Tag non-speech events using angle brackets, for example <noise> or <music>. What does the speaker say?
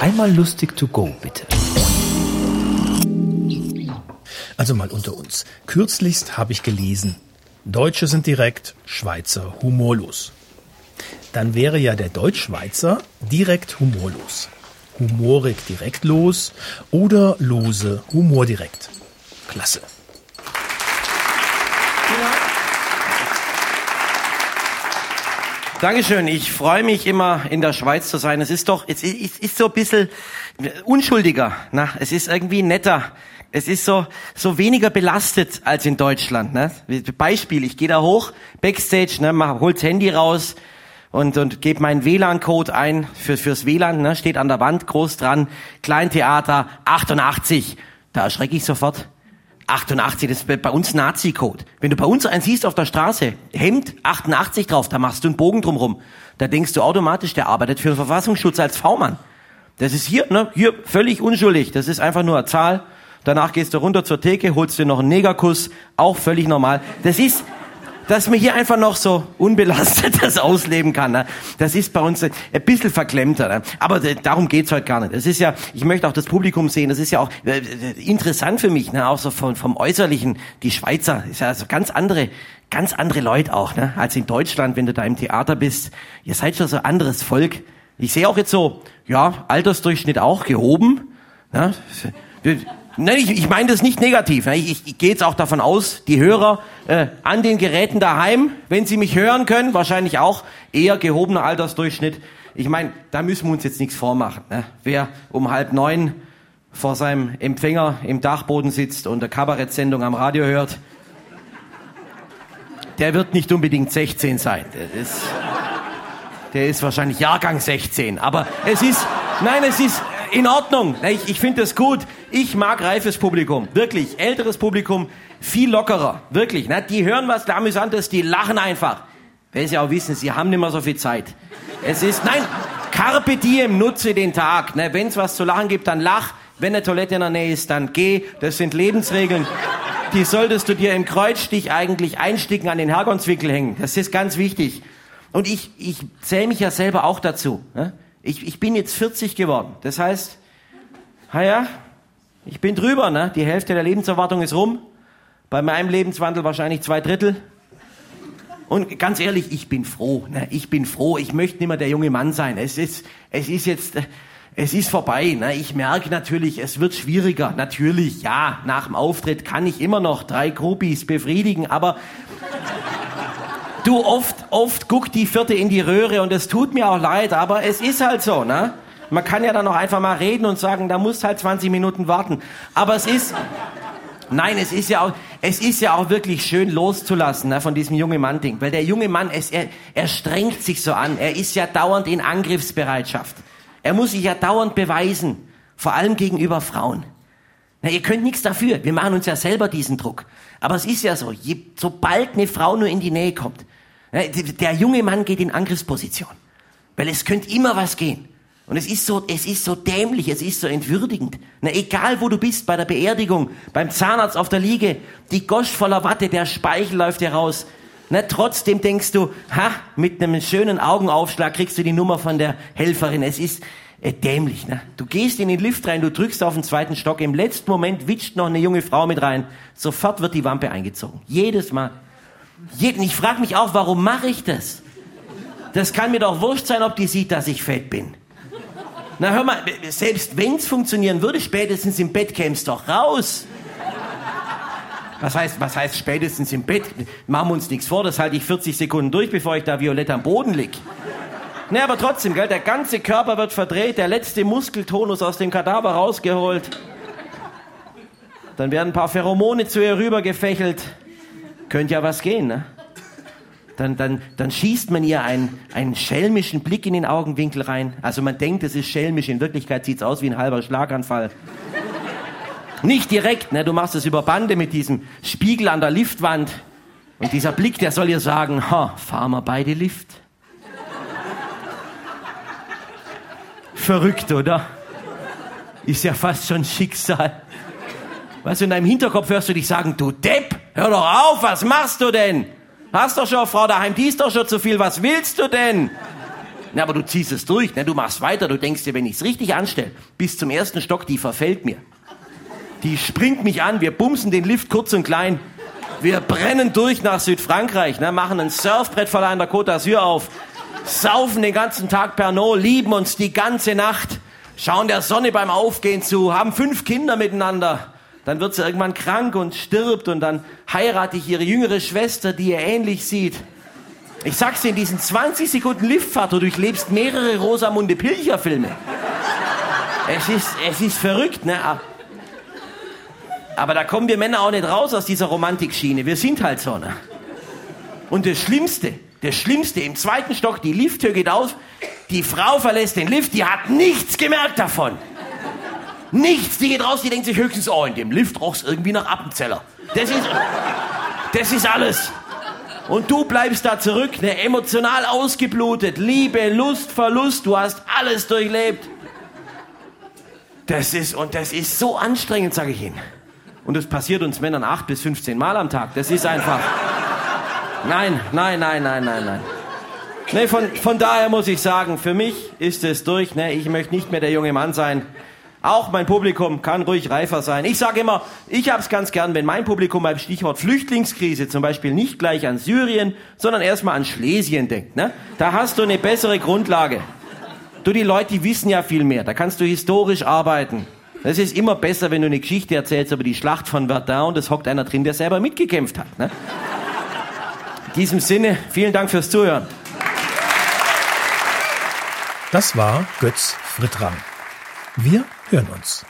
Einmal lustig to go, bitte. Also mal unter uns. Kürzlichst habe ich gelesen, Deutsche sind direkt, Schweizer humorlos. Dann wäre ja der Deutschschweizer direkt humorlos. Humorig direkt los oder lose Humor direkt. Klasse. Dankeschön. Ich freue mich immer in der Schweiz zu sein. Es ist doch, es ist, ist so ein bisschen unschuldiger. Na, es ist irgendwie netter. Es ist so, so weniger belastet als in Deutschland. Ne? Beispiel, ich gehe da hoch, Backstage, ne, mach, hol's Handy raus und, und gebe meinen WLAN-Code ein für, fürs WLAN, ne, steht an der Wand groß dran, Kleintheater 88. Da erschrecke ich sofort. 88, das ist bei uns Nazi-Code. Wenn du bei uns einen siehst auf der Straße, Hemd 88 drauf, da machst du einen Bogen drumrum. Da denkst du automatisch, der arbeitet für den Verfassungsschutz als V-Mann. Das ist hier, ne, hier völlig unschuldig. Das ist einfach nur eine Zahl. Danach gehst du runter zur Theke, holst dir noch einen Negerkuss, auch völlig normal. Das ist, dass man hier einfach noch so unbelastet das <laughs> ausleben kann. Ne? Das ist bei uns ein bisschen verklemmter. Ne? Aber darum geht's heute gar nicht. Das ist ja, ich möchte auch das Publikum sehen, das ist ja auch äh, interessant für mich, ne? auch so vom, vom Äußerlichen. Die Schweizer, ist ja also ganz andere, ganz andere Leute auch, ne? als in Deutschland, wenn du da im Theater bist. Ihr seid schon so anderes Volk. Ich sehe auch jetzt so, ja, Altersdurchschnitt auch gehoben. Ne? Nein, ich, ich meine das nicht negativ. Ich, ich, ich gehe jetzt auch davon aus, die Hörer äh, an den Geräten daheim, wenn sie mich hören können, wahrscheinlich auch eher gehobener Altersdurchschnitt. Ich meine, da müssen wir uns jetzt nichts vormachen. Ne? Wer um halb neun vor seinem Empfänger im Dachboden sitzt und eine Kabarettsendung am Radio hört, der wird nicht unbedingt 16 sein. Der ist, der ist wahrscheinlich Jahrgang 16. Aber es ist, nein, es ist, in Ordnung. Ich, ich finde das gut. Ich mag reifes Publikum. Wirklich. Älteres Publikum. Viel lockerer. Wirklich. Ne? Die hören was amüsantes, die lachen einfach. Weil sie auch wissen, sie haben nicht mehr so viel Zeit. Es ist, nein, carpe diem, nutze den Tag. Ne? Wenn es was zu lachen gibt, dann lach. Wenn eine Toilette in der Nähe ist, dann geh. Das sind Lebensregeln. Die solltest du dir im Kreuzstich eigentlich einsticken an den Hergonswickel hängen. Das ist ganz wichtig. Und ich, ich zähle mich ja selber auch dazu. Ne? Ich, ich bin jetzt 40 geworden. Das heißt, naja, ich bin drüber, ne? Die Hälfte der Lebenserwartung ist rum. Bei meinem Lebenswandel wahrscheinlich zwei Drittel. Und ganz ehrlich, ich bin froh. Ne? Ich bin froh. Ich möchte nicht mehr der junge Mann sein. Es ist, es ist jetzt, es ist vorbei. Ne? Ich merke natürlich, es wird schwieriger. Natürlich, ja, nach dem Auftritt kann ich immer noch drei Groupies befriedigen, aber Du, oft, oft guckt die Vierte in die Röhre und es tut mir auch leid, aber es ist halt so, ne? Man kann ja dann noch einfach mal reden und sagen, da musst halt 20 Minuten warten. Aber es ist, nein, es ist ja auch, es ist ja auch wirklich schön loszulassen ne, von diesem jungen Mann-Ding. Weil der junge Mann, es, er, er strengt sich so an. Er ist ja dauernd in Angriffsbereitschaft. Er muss sich ja dauernd beweisen. Vor allem gegenüber Frauen. Na, ihr könnt nichts dafür. Wir machen uns ja selber diesen Druck. Aber es ist ja so, je, sobald eine Frau nur in die Nähe kommt, der junge Mann geht in Angriffsposition. Weil es könnte immer was gehen. Und es ist so, es ist so dämlich, es ist so entwürdigend. Na, egal wo du bist, bei der Beerdigung, beim Zahnarzt auf der Liege, die Gosch voller Watte, der Speichel läuft dir raus. Na, trotzdem denkst du, ha, mit einem schönen Augenaufschlag kriegst du die Nummer von der Helferin. Es ist äh, dämlich, ne? Du gehst in den Lift rein, du drückst auf den zweiten Stock, im letzten Moment witscht noch eine junge Frau mit rein. Sofort wird die Wampe eingezogen. Jedes Mal. Ich frage mich auch, warum mache ich das? Das kann mir doch wurscht sein, ob die sieht, dass ich fett bin. Na hör mal, selbst wenn's funktionieren würde, spätestens im Bett käm's doch raus. Was heißt, was heißt spätestens im Bett? Machen wir uns nichts vor, das halte ich 40 Sekunden durch, bevor ich da violett am Boden lieg. Ne, aber trotzdem, gell, der ganze Körper wird verdreht, der letzte Muskeltonus aus dem Kadaver rausgeholt. Dann werden ein paar Pheromone zu ihr rübergefächelt. Könnte ja was gehen, ne? Dann, dann, dann schießt man ihr einen, einen schelmischen Blick in den Augenwinkel rein. Also man denkt, es ist schelmisch, in Wirklichkeit sieht's aus wie ein halber Schlaganfall. Nicht direkt, ne? Du machst es über Bande mit diesem Spiegel an der Liftwand. Und dieser Blick, der soll ihr sagen, ha, fahren wir beide Lift. Verrückt, oder? Ist ja fast schon Schicksal. Weißt du, in deinem Hinterkopf hörst du dich sagen, du Depp, hör doch auf, was machst du denn? Hast doch schon eine Frau daheim, die ist doch schon zu viel, was willst du denn? Na, aber du ziehst es durch, ne? du machst weiter, du denkst dir, wenn ich es richtig anstelle, bis zum ersten Stock, die verfällt mir. Die springt mich an, wir bumsen den Lift kurz und klein. Wir brennen durch nach Südfrankreich, ne? machen ein Surfbrettverleih in der Côte d'Azur auf, saufen den ganzen Tag Pernod, lieben uns die ganze Nacht, schauen der Sonne beim Aufgehen zu, haben fünf Kinder miteinander. Dann wird sie irgendwann krank und stirbt und dann heirate ich ihre jüngere Schwester, die ihr ähnlich sieht. Ich sag's dir, in diesen 20 Sekunden Liftfahrt, du durchlebst mehrere Rosamunde Pilcher Filme. Es ist, es ist verrückt, ne? Aber da kommen wir Männer auch nicht raus aus dieser Romantikschiene. Wir sind halt so, ne? Und das Schlimmste, das Schlimmste, im zweiten Stock, die Lifttür geht auf, die Frau verlässt den Lift, die hat nichts gemerkt davon. Nichts, die geht raus, die denkt sich höchstens, oh, in dem Lift roch's irgendwie nach Appenzeller. Das ist, das ist alles. Und du bleibst da zurück, ne, emotional ausgeblutet. Liebe, Lust, Verlust, du hast alles durchlebt. Das ist, und das ist so anstrengend, sage ich Ihnen. Und das passiert uns Männern acht bis 15 Mal am Tag. Das ist einfach. Nein, nein, nein, nein, nein, nein. Nee, von, von daher muss ich sagen, für mich ist es durch. Ne? Ich möchte nicht mehr der junge Mann sein. Auch mein Publikum kann ruhig reifer sein. Ich sage immer, ich habe es ganz gern, wenn mein Publikum beim Stichwort Flüchtlingskrise zum Beispiel nicht gleich an Syrien, sondern erstmal an Schlesien denkt. Ne? Da hast du eine bessere Grundlage. Du, die Leute, die wissen ja viel mehr. Da kannst du historisch arbeiten. Das ist immer besser, wenn du eine Geschichte erzählst über die Schlacht von Verdun und es hockt einer drin, der selber mitgekämpft hat. Ne? In diesem Sinne, vielen Dank fürs Zuhören. Das war Götz Frittrang. Wir hören uns.